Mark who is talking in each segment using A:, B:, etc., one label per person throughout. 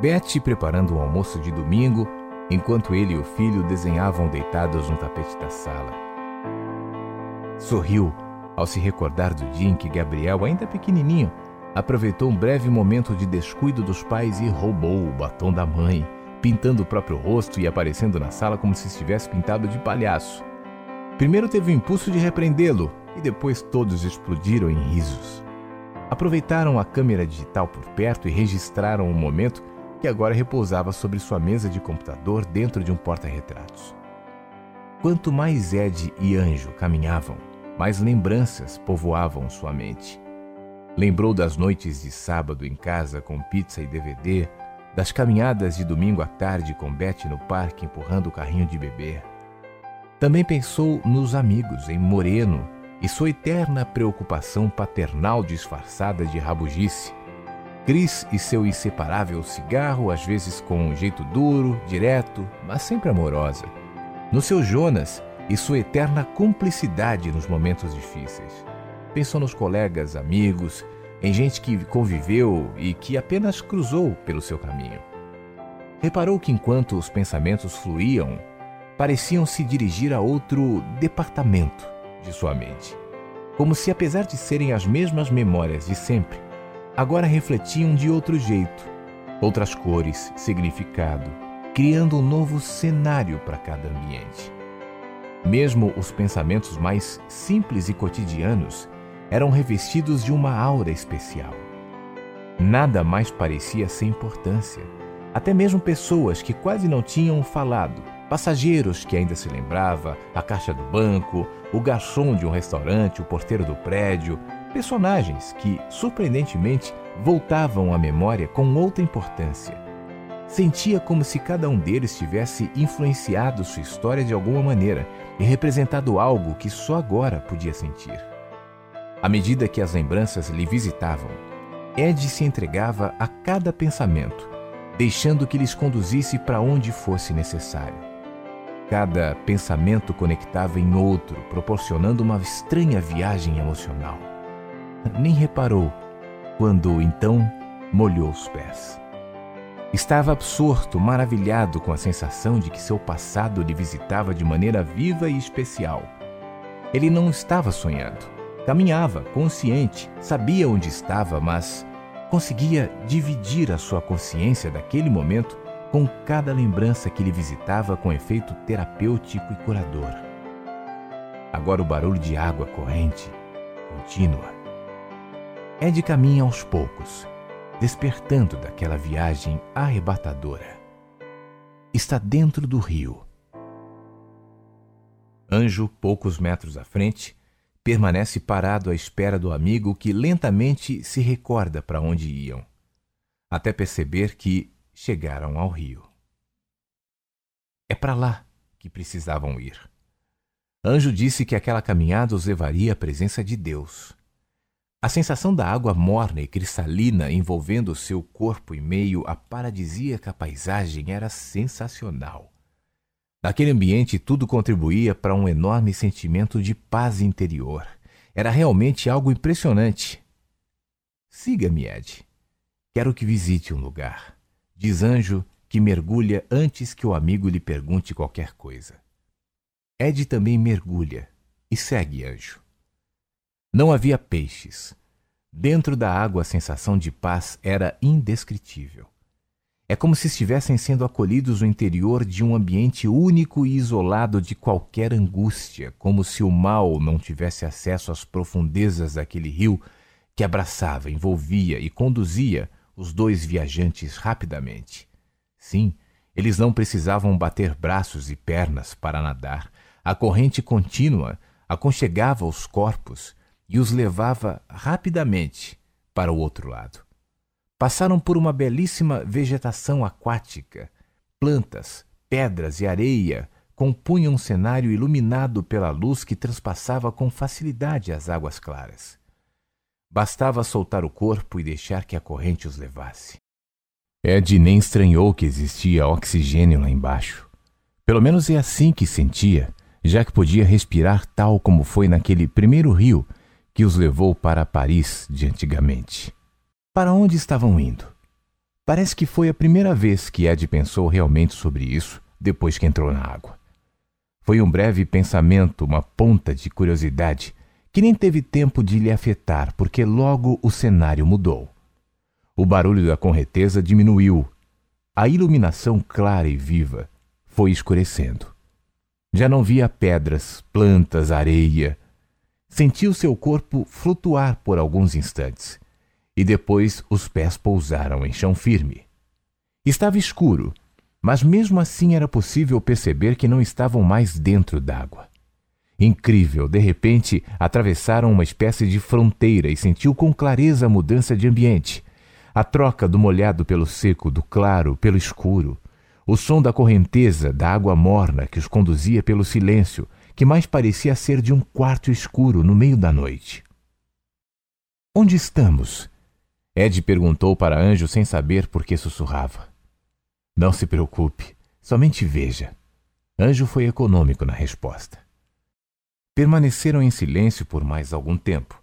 A: Betty preparando o almoço de domingo, enquanto ele e o filho desenhavam deitados no tapete da sala. Sorriu ao se recordar do dia em que Gabriel, ainda pequenininho, aproveitou um breve momento de descuido dos pais e roubou o batom da mãe, pintando o próprio rosto e aparecendo na sala como se estivesse pintado de palhaço. Primeiro teve o impulso de repreendê-lo e depois todos explodiram em risos. Aproveitaram a câmera digital por perto e registraram o momento que agora repousava sobre sua mesa de computador dentro de um porta-retratos. Quanto mais Ed e Anjo caminhavam, mais lembranças povoavam sua mente. Lembrou das noites de sábado em casa com pizza e DVD, das caminhadas de domingo à tarde com Beth no parque empurrando o carrinho de bebê. Também pensou nos amigos, em Moreno e sua eterna preocupação paternal disfarçada de rabugice Cris e seu inseparável cigarro, às vezes com um jeito duro, direto, mas sempre amorosa. No seu Jonas e sua eterna cumplicidade nos momentos difíceis. Pensou nos colegas, amigos, em gente que conviveu e que apenas cruzou pelo seu caminho. Reparou que enquanto os pensamentos fluíam, pareciam se dirigir a outro departamento de sua mente. Como se, apesar de serem as mesmas memórias de sempre, agora refletiam de outro jeito, outras cores, significado, criando um novo cenário para cada ambiente. Mesmo os pensamentos mais simples e cotidianos eram revestidos de uma aura especial. Nada mais parecia sem importância. Até mesmo pessoas que quase não tinham falado, passageiros que ainda se lembrava, a caixa do banco, o garçom de um restaurante, o porteiro do prédio, Personagens que, surpreendentemente, voltavam à memória com outra importância. Sentia como se cada um deles tivesse influenciado sua história de alguma maneira e representado algo que só agora podia sentir. À medida que as lembranças lhe visitavam, Ed se entregava a cada pensamento, deixando que lhes conduzisse para onde fosse necessário. Cada pensamento conectava em outro, proporcionando uma estranha viagem emocional nem reparou quando então molhou os pés. Estava absorto, maravilhado com a sensação de que seu passado lhe visitava de maneira viva e especial. Ele não estava sonhando. Caminhava, consciente, sabia onde estava, mas conseguia dividir a sua consciência daquele momento com cada lembrança que lhe visitava com efeito terapêutico e curador. Agora o barulho de água corrente, contínua, é de caminho aos poucos, despertando daquela viagem arrebatadora. Está dentro do rio. Anjo, poucos metros à frente, permanece parado à espera do amigo que lentamente se recorda para onde iam, até perceber que chegaram ao rio. É para lá que precisavam ir. Anjo disse que aquela caminhada os levaria à presença de Deus. A sensação da água morna e cristalina envolvendo seu corpo em meio à paradisíaca paisagem era sensacional. Naquele ambiente, tudo contribuía para um enorme sentimento de paz interior. Era realmente algo impressionante. Siga-me, Ed. Quero que visite um lugar. Diz Anjo que mergulha antes que o amigo lhe pergunte qualquer coisa. Ed também mergulha e segue Anjo. Não havia peixes. Dentro da água a sensação de paz era indescritível. É como se estivessem sendo acolhidos no interior de um ambiente único e isolado de qualquer angústia, como se o mal não tivesse acesso às profundezas daquele rio que abraçava, envolvia e conduzia os dois viajantes rapidamente. Sim, eles não precisavam bater braços e pernas para nadar. A corrente contínua aconchegava os corpos e os levava rapidamente para o outro lado. Passaram por uma belíssima vegetação aquática, plantas, pedras e areia compunham um cenário iluminado pela luz que transpassava com facilidade as águas claras. Bastava soltar o corpo e deixar que a corrente os levasse. Ed nem estranhou que existia oxigênio lá embaixo. Pelo menos é assim que sentia, já que podia respirar tal como foi naquele primeiro rio que os levou para Paris de antigamente. Para onde estavam indo? Parece que foi a primeira vez que Ed pensou realmente sobre isso depois que entrou na água. Foi um breve pensamento, uma ponta de curiosidade, que nem teve tempo de lhe afetar, porque logo o cenário mudou. O barulho da correnteza diminuiu. A iluminação clara e viva foi escurecendo. Já não via pedras, plantas, areia. Sentiu seu corpo flutuar por alguns instantes e depois os pés pousaram em chão firme. Estava escuro, mas mesmo assim era possível perceber que não estavam mais dentro d'água. Incrível, de repente atravessaram uma espécie de fronteira e sentiu com clareza a mudança de ambiente. A troca do molhado pelo seco, do claro pelo escuro. O som da correnteza, da água morna que os conduzia pelo silêncio, que mais parecia ser de um quarto escuro no meio da noite. Onde estamos? Ed perguntou para Anjo sem saber por que sussurrava. Não se preocupe, somente veja. Anjo foi econômico na resposta. Permaneceram em silêncio por mais algum tempo.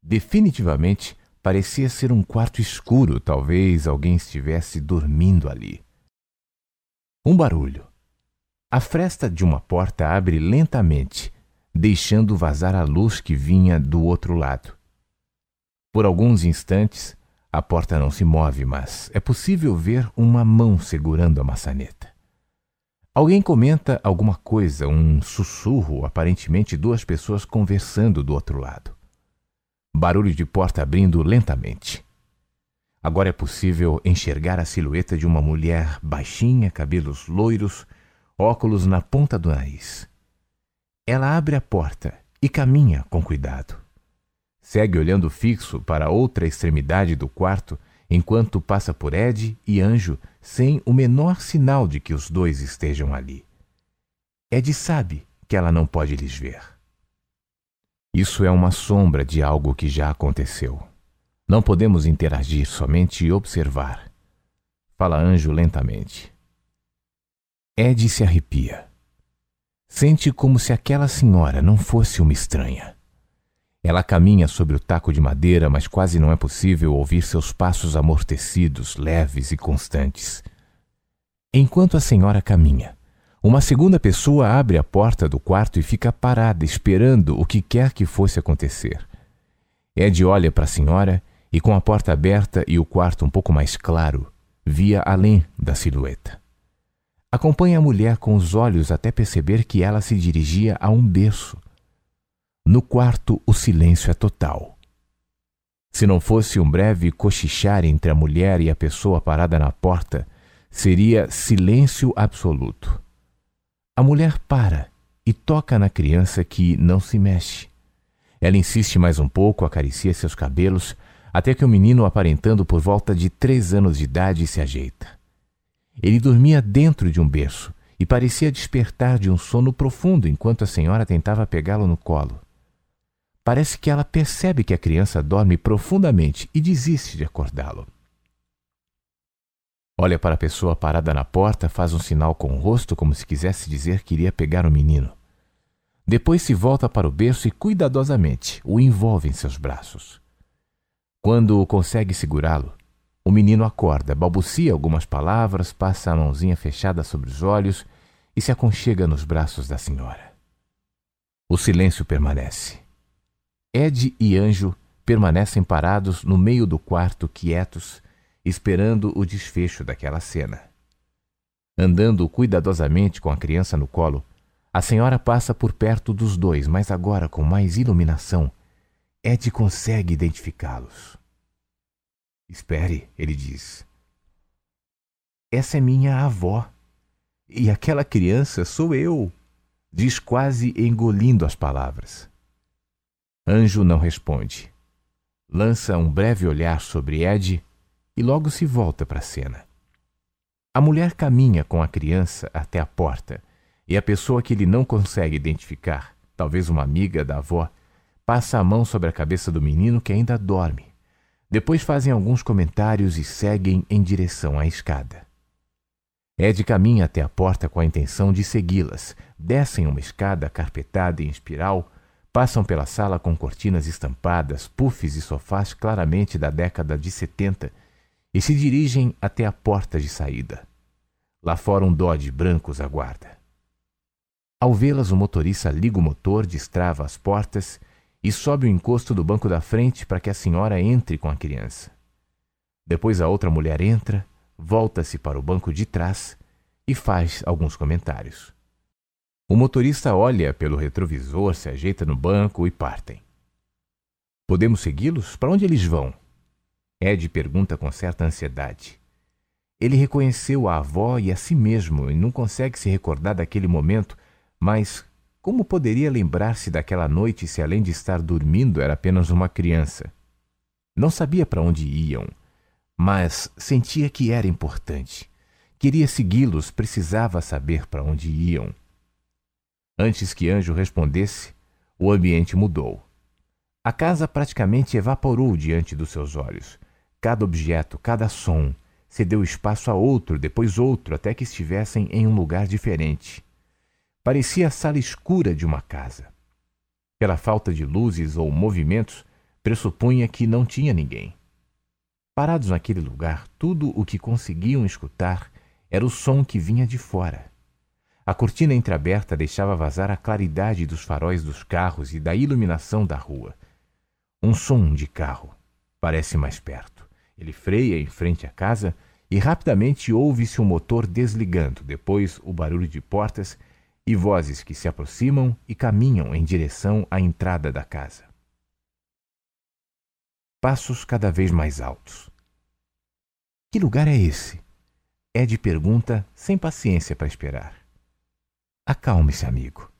A: Definitivamente parecia ser um quarto escuro, talvez alguém estivesse dormindo ali. Um barulho. A fresta de uma porta abre lentamente, deixando vazar a luz que vinha do outro lado. Por alguns instantes, a porta não se move, mas é possível ver uma mão segurando a maçaneta. Alguém comenta alguma coisa, um sussurro, aparentemente duas pessoas conversando do outro lado. Barulho de porta abrindo lentamente. Agora é possível enxergar a silhueta de uma mulher baixinha, cabelos loiros, óculos na ponta do nariz. Ela abre a porta e caminha com cuidado. Segue olhando fixo para outra extremidade do quarto enquanto passa por Ed e Anjo sem o menor sinal de que os dois estejam ali. Ed sabe que ela não pode lhes ver. Isso é uma sombra de algo que já aconteceu. Não podemos interagir, somente observar. Fala Anjo lentamente. Ed se arrepia. Sente como se aquela senhora não fosse uma estranha. Ela caminha sobre o taco de madeira, mas quase não é possível ouvir seus passos amortecidos, leves e constantes. Enquanto a senhora caminha, uma segunda pessoa abre a porta do quarto e fica parada, esperando o que quer que fosse acontecer. Ed olha para a senhora e, com a porta aberta e o quarto um pouco mais claro, via além da silhueta. Acompanha a mulher com os olhos até perceber que ela se dirigia a um berço no quarto, o silêncio é total. Se não fosse um breve cochichar entre a mulher e a pessoa parada na porta, seria silêncio absoluto. A mulher para e toca na criança que não se mexe. Ela insiste mais um pouco, acaricia seus cabelos, até que o menino, aparentando por volta de três anos de idade, se ajeita. Ele dormia dentro de um berço e parecia despertar de um sono profundo enquanto a senhora tentava pegá-lo no colo. Parece que ela percebe que a criança dorme profundamente e desiste de acordá-lo. Olha para a pessoa parada na porta, faz um sinal com o rosto como se quisesse dizer que iria pegar o menino. Depois se volta para o berço e cuidadosamente o envolve em seus braços. Quando consegue segurá-lo, o menino acorda, balbucia algumas palavras, passa a mãozinha fechada sobre os olhos e se aconchega nos braços da senhora. O silêncio permanece. Ed e Anjo permanecem parados no meio do quarto, quietos, esperando o desfecho daquela cena. Andando cuidadosamente com a criança no colo, a senhora passa por perto dos dois, mas agora com mais iluminação. Ed consegue identificá-los. Espere, ele diz. Essa é minha avó. E aquela criança sou eu, diz quase engolindo as palavras. Anjo não responde. Lança um breve olhar sobre Ed e logo se volta para a cena. A mulher caminha com a criança até a porta e a pessoa que ele não consegue identificar, talvez uma amiga da avó, passa a mão sobre a cabeça do menino que ainda dorme. Depois fazem alguns comentários e seguem em direção à escada. Ed caminha até a porta com a intenção de segui-las, descem uma escada carpetada em espiral Passam pela sala com cortinas estampadas, puffs e sofás claramente da década de 70 e se dirigem até a porta de saída. Lá fora um Dodge branco os aguarda. Ao vê-las, o motorista liga o motor, destrava as portas e sobe o encosto do banco da frente para que a senhora entre com a criança. Depois a outra mulher entra, volta-se para o banco de trás e faz alguns comentários. O motorista olha pelo retrovisor, se ajeita no banco e partem. Podemos segui-los? Para onde eles vão? Ed pergunta com certa ansiedade. Ele reconheceu a avó e a si mesmo e não consegue se recordar daquele momento, mas como poderia lembrar-se daquela noite se, além de estar dormindo, era apenas uma criança? Não sabia para onde iam, mas sentia que era importante. Queria segui-los, precisava saber para onde iam. Antes que Anjo respondesse, o ambiente mudou. A casa praticamente evaporou diante dos seus olhos. Cada objeto, cada som, cedeu espaço a outro, depois outro, até que estivessem em um lugar diferente. Parecia a sala escura de uma casa. Pela falta de luzes ou movimentos, pressupunha que não tinha ninguém. Parados naquele lugar, tudo o que conseguiam escutar era o som que vinha de fora. A cortina entreaberta deixava vazar a claridade dos faróis dos carros e da iluminação da rua. Um som de carro. Parece mais perto. Ele freia em frente à casa e rapidamente ouve-se o um motor desligando, depois o barulho de portas e vozes que se aproximam e caminham em direção à entrada da casa. Passos cada vez mais altos. Que lugar é esse? Ed pergunta, sem paciência para esperar. Acalme-se, amigo.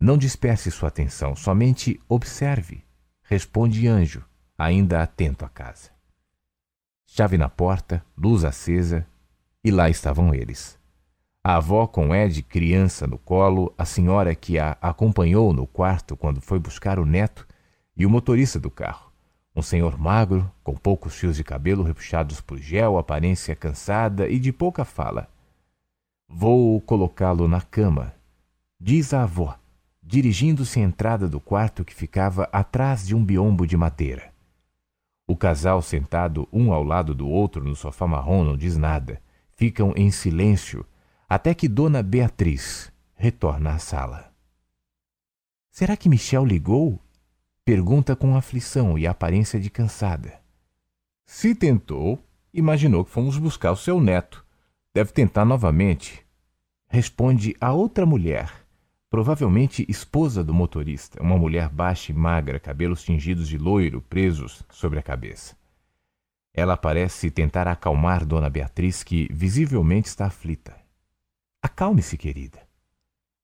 A: Não disperse sua atenção, somente observe, responde Anjo, ainda atento à casa. Chave na porta, luz acesa, e lá estavam eles. A avó com Ed criança no colo, a senhora que a acompanhou no quarto quando foi buscar o neto e o motorista do carro. Um senhor magro, com poucos fios de cabelo repuxados por gel, aparência cansada e de pouca fala. Vou colocá-lo na cama, diz a avó, dirigindo-se à entrada do quarto que ficava atrás de um biombo de madeira. O casal, sentado um ao lado do outro no sofá marrom, não diz nada. Ficam em silêncio até que Dona Beatriz retorna à sala. Será que Michel ligou? Pergunta com aflição e aparência de cansada. Se tentou, imaginou que fomos buscar o seu neto. Deve tentar novamente. Responde a outra mulher, provavelmente esposa do motorista, uma mulher baixa e magra, cabelos tingidos de loiro presos sobre a cabeça. Ela parece tentar acalmar Dona Beatriz, que visivelmente está aflita. Acalme-se, querida.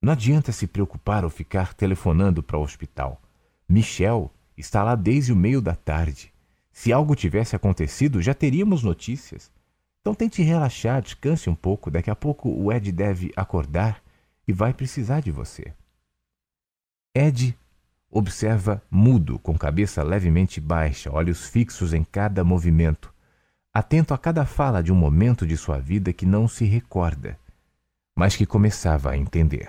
A: Não adianta se preocupar ou ficar telefonando para o hospital. Michel está lá desde o meio da tarde. Se algo tivesse acontecido, já teríamos notícias. Então tente relaxar, descanse um pouco. Daqui a pouco o Ed deve acordar e vai precisar de você. Ed observa mudo, com cabeça levemente baixa, olhos fixos em cada movimento, atento a cada fala de um momento de sua vida que não se recorda, mas que começava a entender.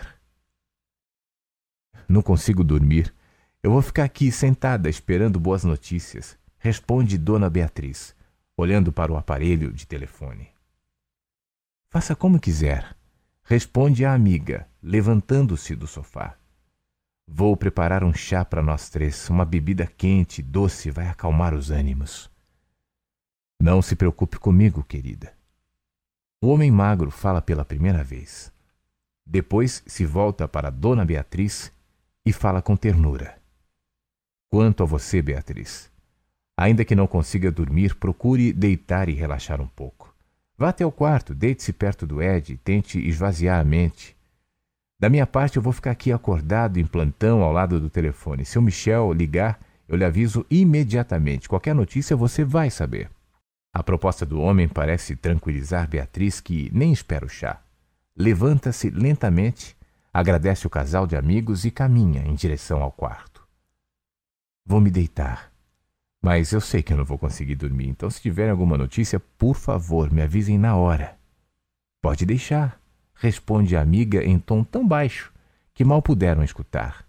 A: Não consigo dormir. Eu vou ficar aqui sentada esperando boas notícias, responde Dona Beatriz olhando para o aparelho de telefone. Faça como quiser, responde a amiga, levantando-se do sofá. Vou preparar um chá para nós três, uma bebida quente, doce, vai acalmar os ânimos. Não se preocupe comigo, querida. O homem magro fala pela primeira vez. Depois se volta para Dona Beatriz e fala com ternura. Quanto a você, Beatriz, Ainda que não consiga dormir, procure deitar e relaxar um pouco. Vá até o quarto, deite-se perto do Ed e tente esvaziar a mente. Da minha parte, eu vou ficar aqui acordado em plantão ao lado do telefone. Se o Michel ligar, eu lhe aviso imediatamente. Qualquer notícia você vai saber. A proposta do homem parece tranquilizar Beatriz, que nem espera o chá. Levanta-se lentamente, agradece o casal de amigos e caminha em direção ao quarto. Vou me deitar. Mas eu sei que eu não vou conseguir dormir, então se tiverem alguma notícia, por favor, me avisem na hora. Pode deixar, responde a amiga em tom tão baixo que mal puderam escutar.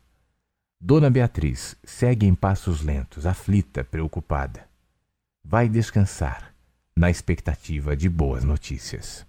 A: Dona Beatriz segue em passos lentos, aflita, preocupada. Vai descansar. Na expectativa de boas notícias.